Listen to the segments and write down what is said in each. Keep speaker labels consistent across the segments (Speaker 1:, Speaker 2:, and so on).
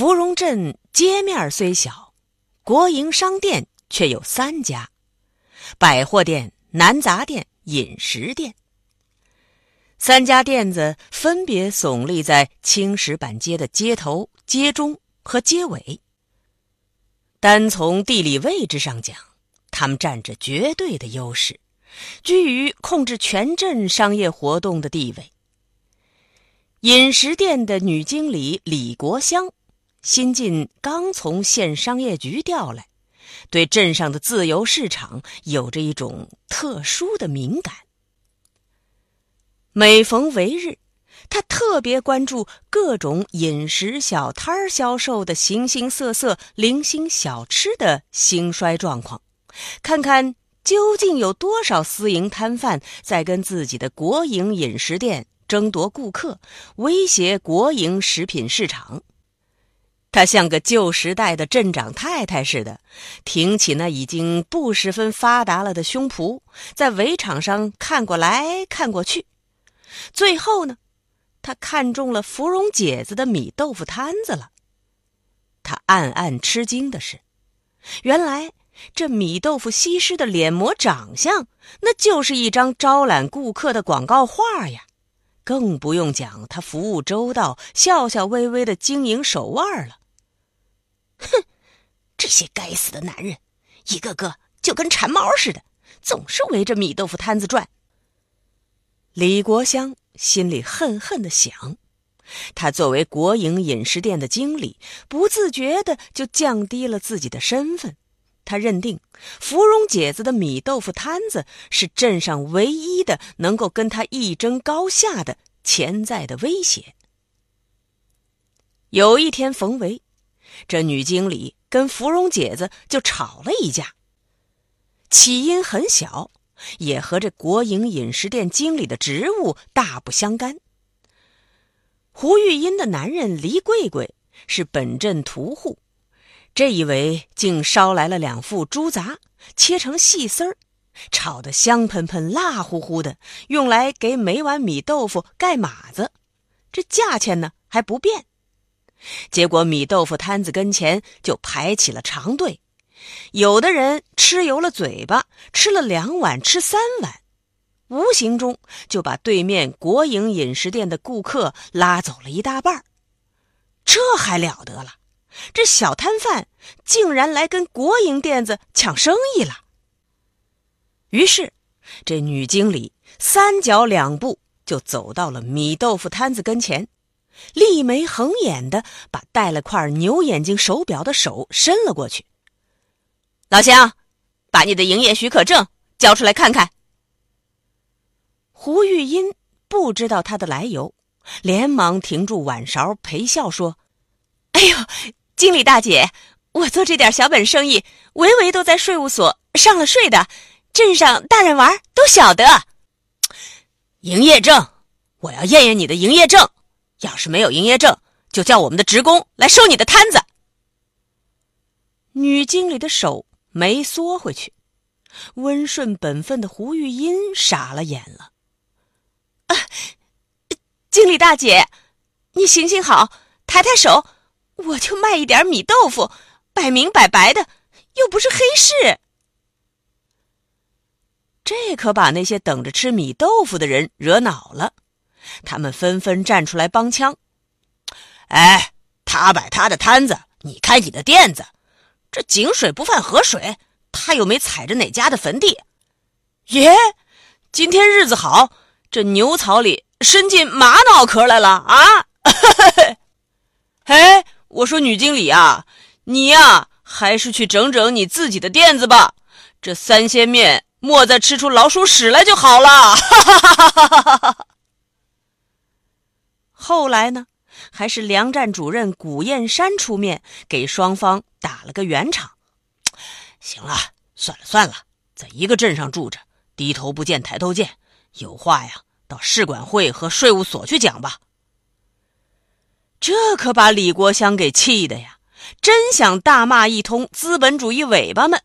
Speaker 1: 芙蓉镇街面虽小，国营商店却有三家：百货店、南杂店、饮食店。三家店子分别耸立在青石板街的街头、街中和街尾。单从地理位置上讲，他们占着绝对的优势，居于控制全镇商业活动的地位。饮食店的女经理李国香。新晋刚从县商业局调来，对镇上的自由市场有着一种特殊的敏感。每逢为日，他特别关注各种饮食小摊儿销售的形形色色零星小吃的兴衰状况，看看究竟有多少私营摊贩在跟自己的国营饮食店争夺顾客，威胁国营食品市场。他像个旧时代的镇长太太似的，挺起那已经不十分发达了的胸脯，在围场上看过来看过去。最后呢，他看中了芙蓉姐子的米豆腐摊子了。他暗暗吃惊的是，原来这米豆腐西施的脸模长相，那就是一张招揽顾客的广告画呀！更不用讲他服务周到、笑笑微微的经营手腕了。哼，这些该死的男人，一个个就跟馋猫似的，总是围着米豆腐摊子转。李国香心里恨恨的想，他作为国营饮食店的经理，不自觉的就降低了自己的身份。他认定芙蓉姐子的米豆腐摊子是镇上唯一的能够跟他一争高下的潜在的威胁。有一天冯维。这女经理跟芙蓉姐子就吵了一架，起因很小，也和这国营饮食店经理的职务大不相干。胡玉英的男人黎贵贵是本镇屠户，这一围竟捎来了两副猪杂，切成细丝儿，炒得香喷喷、辣乎乎的，用来给每碗米豆腐盖码子。这价钱呢还不变。结果米豆腐摊子跟前就排起了长队，有的人吃油了嘴巴，吃了两碗，吃三碗，无形中就把对面国营饮食店的顾客拉走了一大半这还了得了？这小摊贩竟然来跟国营店子抢生意了。于是，这女经理三脚两步就走到了米豆腐摊子跟前。立眉横眼的把戴了块牛眼睛手表的手伸了过去。老乡，把你的营业许可证交出来看看。胡玉英不知道他的来由，连忙停住碗勺，陪笑说：“哎呦，经理大姐，我做这点小本生意，维维都在税务所上了税的，镇上大人娃都晓得。营业证，我要验验你的营业证。”要是没有营业证，就叫我们的职工来收你的摊子。女经理的手没缩回去，温顺本分的胡玉英傻了眼了。啊，经理大姐，你行行好，抬抬手，我就卖一点米豆腐，摆明摆白的，又不是黑市。这可把那些等着吃米豆腐的人惹恼了。他们纷纷站出来帮腔：“哎，他摆他的摊子，你开你的店子，这井水不犯河水，他又没踩着哪家的坟地。耶，今天日子好，这牛槽里伸进玛瑙壳来了啊！哎，我说女经理啊，你呀，还是去整整你自己的店子吧。这三鲜面莫再吃出老鼠屎来就好了。后来呢，还是粮站主任古燕山出面给双方打了个圆场。行了，算了算了，在一个镇上住着。低头不见抬头见，有话呀，到市管会和税务所去讲吧。这可把李国香给气的呀，真想大骂一通资本主义尾巴们。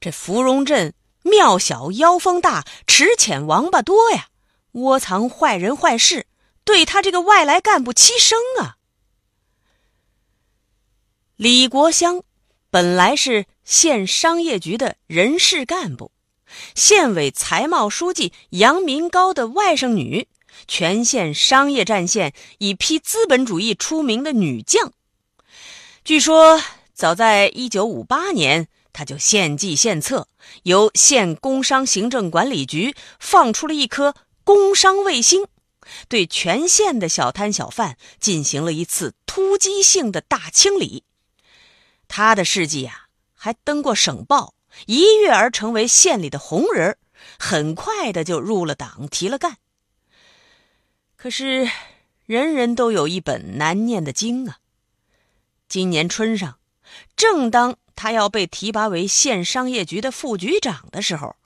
Speaker 1: 这芙蓉镇庙小妖风大，池浅王八多呀，窝藏坏人坏事，对他这个外来干部欺生啊。李国香本来是县商业局的人事干部。县委财贸书记杨民高的外甥女，全县商业战线以批资本主义出名的女将。据说，早在1958年，她就献计献策，由县工商行政管理局放出了一颗工商卫星，对全县的小摊小贩进行了一次突击性的大清理。他的事迹啊，还登过省报。一跃而成为县里的红人很快的就入了党，提了干。可是，人人都有一本难念的经啊。今年春上，正当他要被提拔为县商业局的副局长的时候，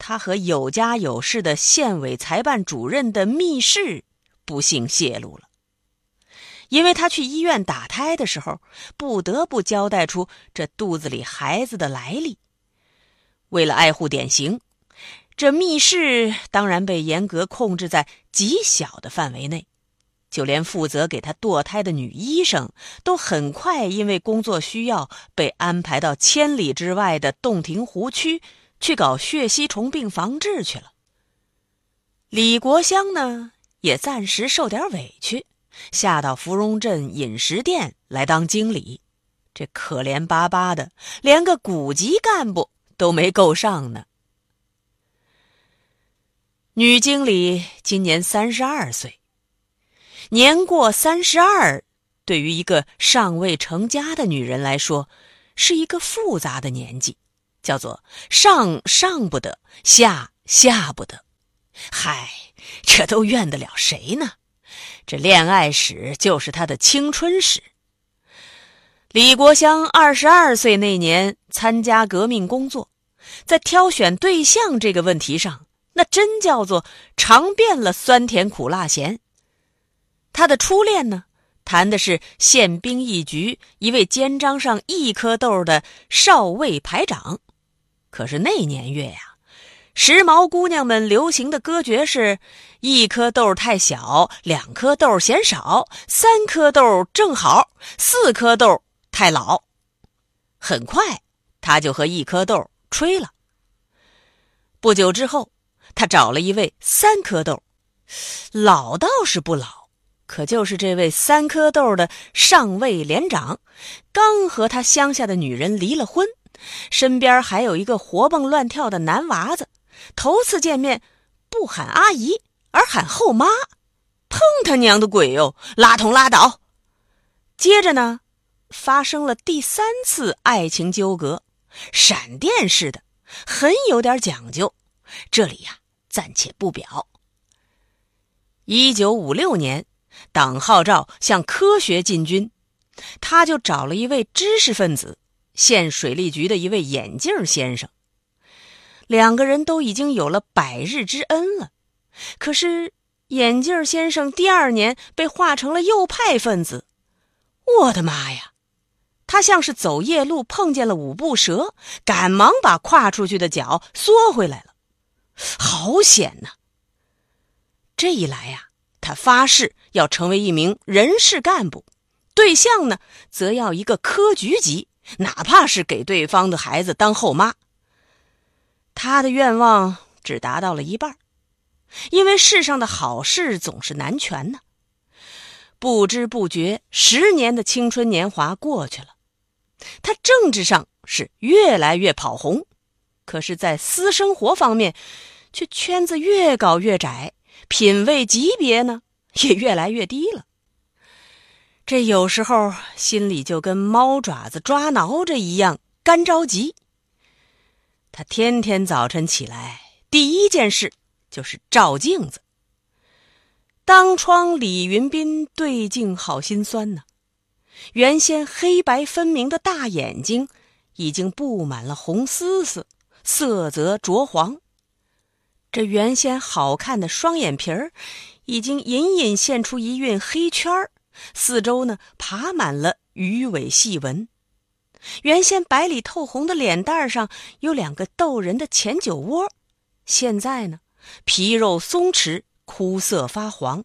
Speaker 1: 他和有家有室的县委财办主任的密室不幸泄露了。因为他去医院打胎的时候，不得不交代出这肚子里孩子的来历。为了爱护典型，这密室当然被严格控制在极小的范围内，就连负责给他堕胎的女医生都很快因为工作需要被安排到千里之外的洞庭湖区去搞血吸虫病防治去了。李国香呢，也暂时受点委屈，下到芙蓉镇饮食店来当经理，这可怜巴巴的，连个股级干部。都没够上呢。女经理今年三十二岁，年过三十二，对于一个尚未成家的女人来说，是一个复杂的年纪，叫做上上不得，下下不得。嗨，这都怨得了谁呢？这恋爱史就是他的青春史。李国香二十二岁那年参加革命工作。在挑选对象这个问题上，那真叫做尝遍了酸甜苦辣咸。他的初恋呢，谈的是宪兵一局一位肩章上一颗豆的少尉排长。可是那年月呀，时髦姑娘们流行的歌诀是：一颗豆太小，两颗豆嫌少，三颗豆正好，四颗豆太老。很快，他就和一颗豆。吹了。不久之后，他找了一位三颗豆，老倒是不老，可就是这位三颗豆的上尉连长，刚和他乡下的女人离了婚，身边还有一个活蹦乱跳的男娃子。头次见面，不喊阿姨，而喊后妈，碰他娘的鬼哟！拉同拉倒。接着呢，发生了第三次爱情纠葛。闪电似的，很有点讲究。这里呀，暂且不表。一九五六年，党号召向科学进军，他就找了一位知识分子，县水利局的一位眼镜先生。两个人都已经有了百日之恩了。可是眼镜先生第二年被划成了右派分子。我的妈呀！他像是走夜路碰见了五步蛇，赶忙把跨出去的脚缩回来了。好险呐！这一来呀，他发誓要成为一名人事干部，对象呢，则要一个科局级，哪怕是给对方的孩子当后妈。他的愿望只达到了一半，因为世上的好事总是难全呢。不知不觉，十年的青春年华过去了。他政治上是越来越跑红，可是，在私生活方面，却圈子越搞越窄，品味级别呢也越来越低了。这有时候心里就跟猫爪子抓挠着一样干着急。他天天早晨起来，第一件事就是照镜子。当窗李云斌对镜好心酸呢，原先黑白分明的大眼睛，已经布满了红丝丝，色泽浊黄。这原先好看的双眼皮儿，已经隐隐现出一晕黑圈儿。四周呢，爬满了鱼尾细纹；原先白里透红的脸蛋上有两个逗人的前酒窝，现在呢，皮肉松弛，枯涩发黄。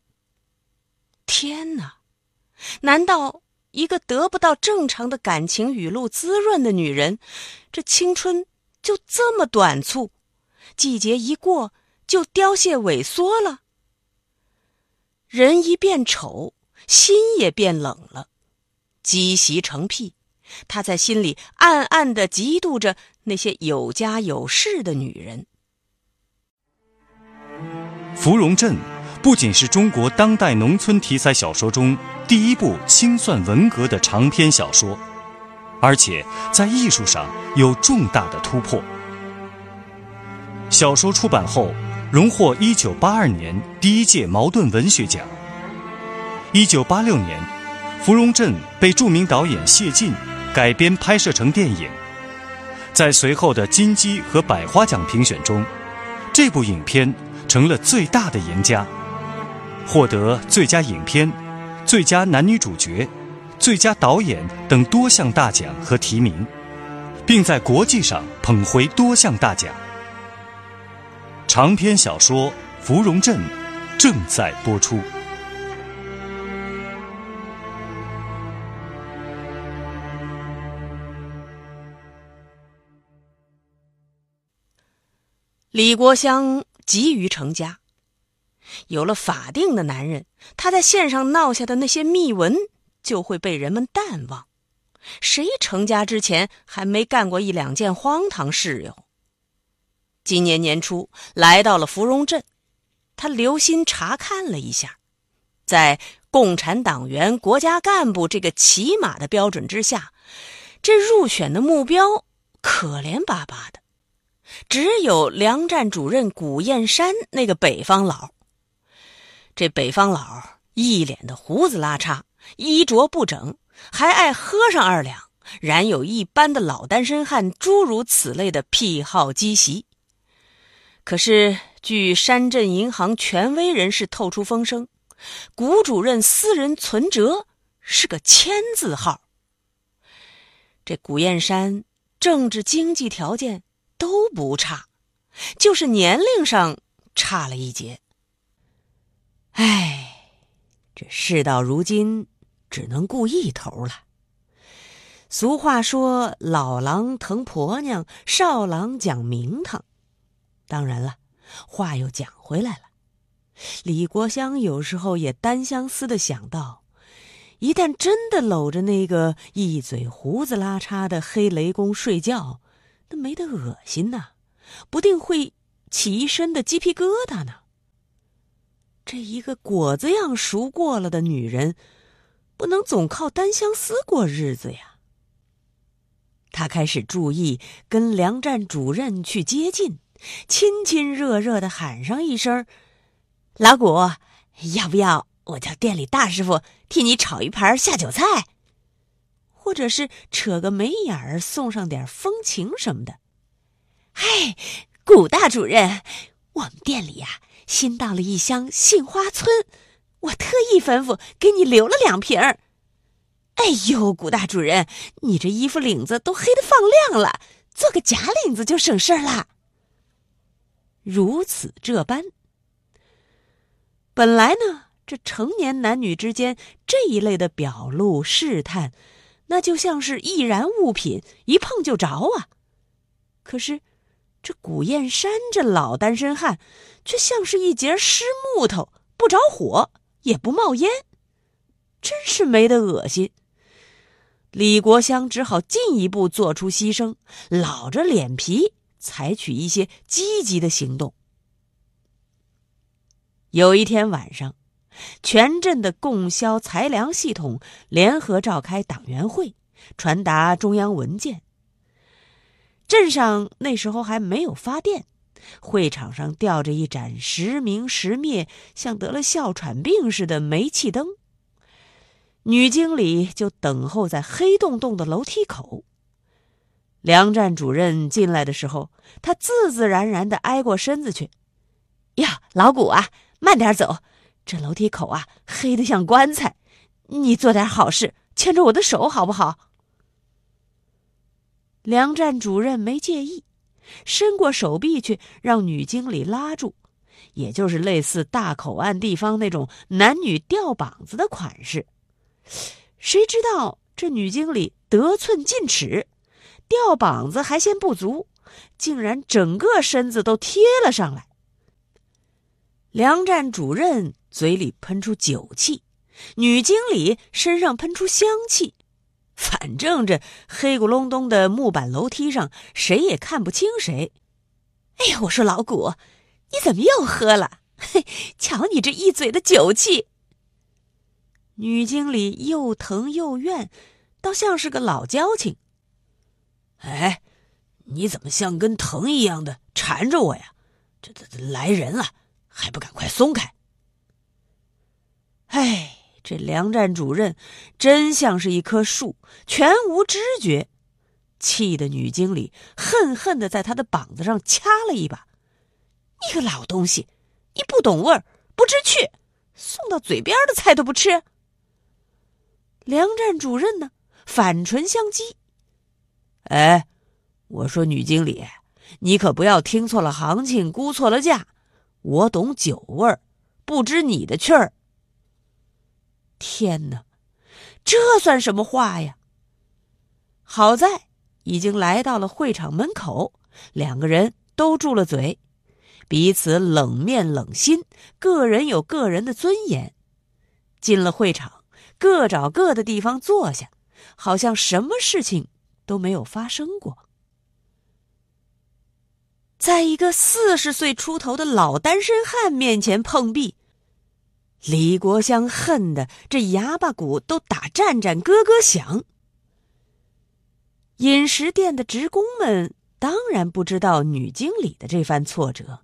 Speaker 1: 天哪！难道一个得不到正常的感情雨露滋润的女人，这青春就这么短促？季节一过就凋谢萎缩了？人一变丑。心也变冷了，积习成癖。他在心里暗暗的嫉妒着那些有家有室的女人。
Speaker 2: 《芙蓉镇》不仅是中国当代农村题材小说中第一部清算文革的长篇小说，而且在艺术上有重大的突破。小说出版后，荣获1982年第一届茅盾文学奖。一九八六年，《芙蓉镇》被著名导演谢晋改编拍摄成电影，在随后的金鸡和百花奖评选中，这部影片成了最大的赢家，获得最佳影片、最佳男女主角、最佳导演等多项大奖和提名，并在国际上捧回多项大奖。长篇小说《芙蓉镇》正在播出。
Speaker 1: 李国香急于成家，有了法定的男人，他在线上闹下的那些秘闻就会被人们淡忘。谁成家之前还没干过一两件荒唐事哟？今年年初来到了芙蓉镇，他留心查看了一下，在共产党员、国家干部这个起码的标准之下，这入选的目标可怜巴巴的。只有粮站主任古燕山那个北方佬。这北方佬一脸的胡子拉碴，衣着不整，还爱喝上二两，然有一般的老单身汉诸如此类的癖好积习。可是，据山镇银行权威人士透出风声，古主任私人存折是个签字号。这古燕山政治经济条件。都不差，就是年龄上差了一截。唉，这事到如今，只能顾一头了。俗话说：“老狼疼婆娘，少狼讲名堂。”当然了，话又讲回来了。李国香有时候也单相思的想到，一旦真的搂着那个一嘴胡子拉碴的黑雷公睡觉。那没得恶心呐，不定会起一身的鸡皮疙瘩呢。这一个果子样熟过了的女人，不能总靠单相思过日子呀。他开始注意跟粮站主任去接近，亲亲热热的喊上一声：“老谷，要不要我叫店里大师傅替你炒一盘下酒菜？”或者是扯个眉眼儿，送上点风情什么的。嗨，古大主任，我们店里呀新到了一箱杏花村，我特意吩咐给你留了两瓶儿。哎呦，古大主任，你这衣服领子都黑的放亮了，做个假领子就省事儿了。如此这般，本来呢，这成年男女之间这一类的表露试探。那就像是易燃物品，一碰就着啊！可是，这古燕山这老单身汉，却像是一截湿木头，不着火，也不冒烟，真是没得恶心。李国香只好进一步做出牺牲，老着脸皮采取一些积极的行动。有一天晚上，全镇的供销裁粮系统联合召开党员会，传达中央文件。镇上那时候还没有发电，会场上吊着一盏时明时灭、像得了哮喘病似的煤气灯。女经理就等候在黑洞洞的楼梯口。粮站主任进来的时候，他自自然然的挨过身子去。呀，老谷啊，慢点走，这楼梯口啊，黑的像棺材。你做点好事，牵着我的手好不好？粮站主任没介意，伸过手臂去让女经理拉住，也就是类似大口岸地方那种男女吊膀子的款式。谁知道这女经理得寸进尺，吊膀子还嫌不足，竟然整个身子都贴了上来。粮站主任嘴里喷出酒气，女经理身上喷出香气，反正这黑咕隆咚的木板楼梯上，谁也看不清谁。哎呀，我说老谷，你怎么又喝了？嘿，瞧你这一嘴的酒气！女经理又疼又怨，倒像是个老交情。
Speaker 3: 哎，你怎么像根藤一样的缠着我呀？这这来人了，还不赶快松开！
Speaker 1: 哎，这粮站主任真像是一棵树，全无知觉，气得女经理恨恨的在他的膀子上掐了一把。你个老东西，你不懂味儿，不知趣，送到嘴边的菜都不吃。粮站主任呢，反唇相讥：“
Speaker 3: 哎，我说女经理，你可不要听错了行情，估错了价。我懂酒味儿，不知你的趣儿。
Speaker 1: 天哪，这算什么话呀？好在已经来到了会场门口，两个人都住了嘴，彼此冷面冷心，个人有个人的尊严。进了会场。”各找各的地方坐下，好像什么事情都没有发生过。在一个四十岁出头的老单身汉面前碰壁，李国香恨得这牙巴骨都打战战咯咯响。饮食店的职工们当然不知道女经理的这番挫折，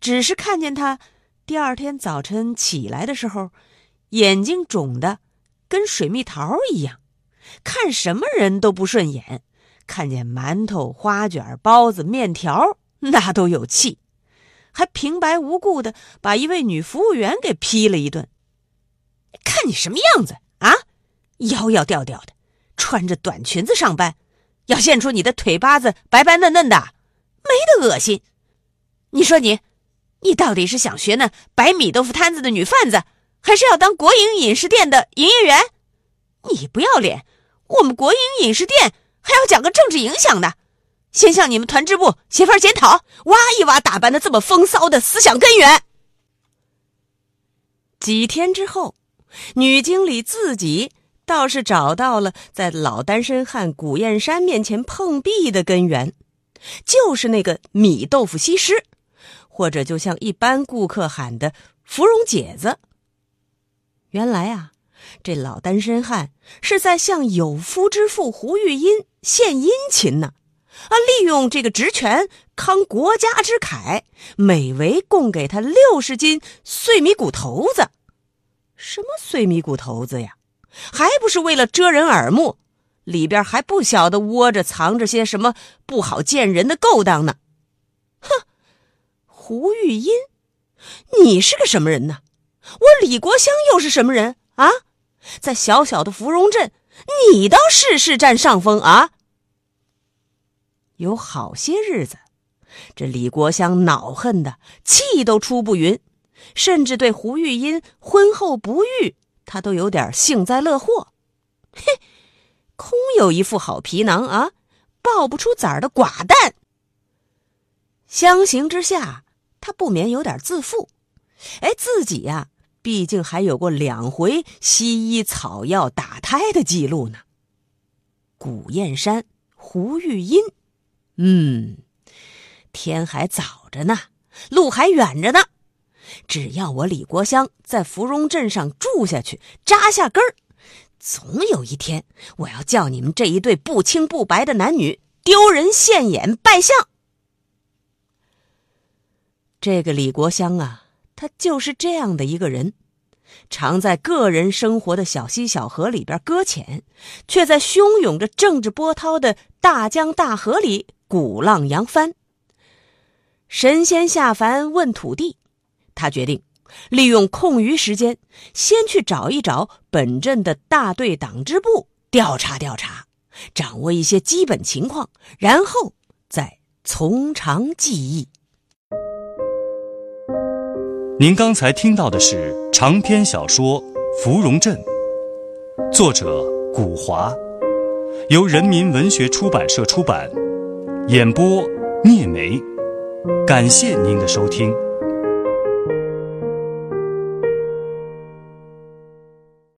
Speaker 1: 只是看见她第二天早晨起来的时候。眼睛肿的跟水蜜桃一样，看什么人都不顺眼。看见馒头、花卷、包子、面条，那都有气，还平白无故的把一位女服务员给批了一顿。看你什么样子啊，妖妖调调的，穿着短裙子上班，要现出你的腿巴子白白嫩嫩的，没得恶心。你说你，你到底是想学那摆米豆腐摊子的女贩子？还是要当国营饮食店的营业员，你不要脸！我们国营饮食店还要讲个政治影响的，先向你们团支部写份检讨，挖一挖打扮的这么风骚的思想根源。几天之后，女经理自己倒是找到了在老单身汉古燕山面前碰壁的根源，就是那个米豆腐西施，或者就像一般顾客喊的“芙蓉姐子”。原来啊，这老单身汉是在向有夫之妇胡玉英献殷勤呢，啊利用这个职权慷国家之慨，每围供给他六十斤碎米骨头子。什么碎米骨头子呀？还不是为了遮人耳目，里边还不晓得窝着藏着些什么不好见人的勾当呢？哼，胡玉音，你是个什么人呢？我李国香又是什么人啊？在小小的芙蓉镇，你倒事事占上风啊！有好些日子，这李国香恼恨的气都出不匀，甚至对胡玉英婚后不育，他都有点幸灾乐祸。嘿，空有一副好皮囊啊，抱不出崽儿的寡蛋。相形之下，他不免有点自负。哎，自己呀。毕竟还有过两回西医草药打胎的记录呢，古燕山、胡玉音。嗯，天还早着呢，路还远着呢。只要我李国香在芙蓉镇上住下去，扎下根儿，总有一天，我要叫你们这一对不清不白的男女丢人现眼、败相。这个李国香啊，他就是这样的一个人，常在个人生活的小溪小河里边搁浅，却在汹涌着政治波涛的大江大河里鼓浪扬帆。神仙下凡问土地。他决定利用空余时间，先去找一找本镇的大队党支部，调查调查，掌握一些基本情况，然后再从长计议。
Speaker 2: 您刚才听到的是长篇小说《芙蓉镇》，作者古华，由人民文学出版社出版，演播聂梅。感谢您的收听。